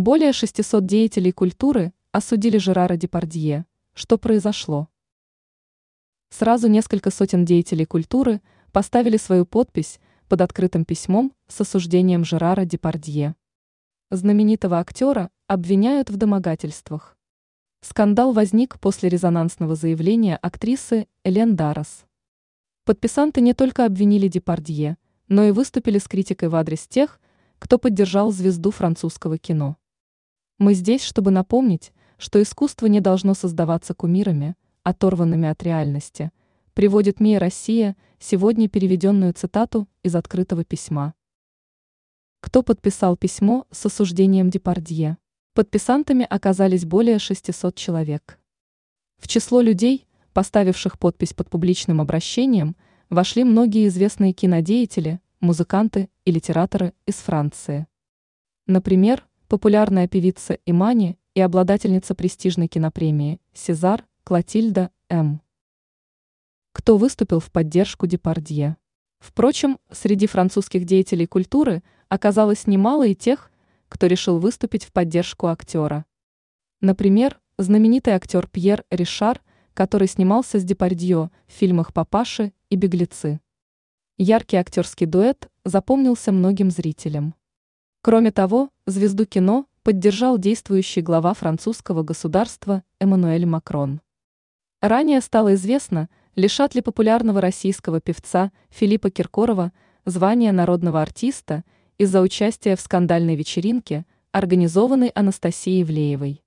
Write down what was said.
Более 600 деятелей культуры осудили Жерара Депардье. Что произошло? Сразу несколько сотен деятелей культуры поставили свою подпись под открытым письмом с осуждением Жерара Депардье. Знаменитого актера обвиняют в домогательствах. Скандал возник после резонансного заявления актрисы Элен Дарос. Подписанты не только обвинили Депардье, но и выступили с критикой в адрес тех, кто поддержал звезду французского кино. Мы здесь, чтобы напомнить, что искусство не должно создаваться кумирами, оторванными от реальности, приводит МИА «Россия» сегодня переведенную цитату из открытого письма. Кто подписал письмо с осуждением Депардье? Подписантами оказались более 600 человек. В число людей, поставивших подпись под публичным обращением, вошли многие известные кинодеятели, музыканты и литераторы из Франции. Например, популярная певица Имани и обладательница престижной кинопремии «Сезар» Клотильда М. Кто выступил в поддержку Депардье? Впрочем, среди французских деятелей культуры оказалось немало и тех, кто решил выступить в поддержку актера. Например, знаменитый актер Пьер Ришар который снимался с Депардье в фильмах «Папаши» и «Беглецы». Яркий актерский дуэт запомнился многим зрителям. Кроме того, звезду кино поддержал действующий глава французского государства Эммануэль Макрон. Ранее стало известно, лишат ли популярного российского певца Филиппа Киркорова звания народного артиста из-за участия в скандальной вечеринке, организованной Анастасией Влеевой.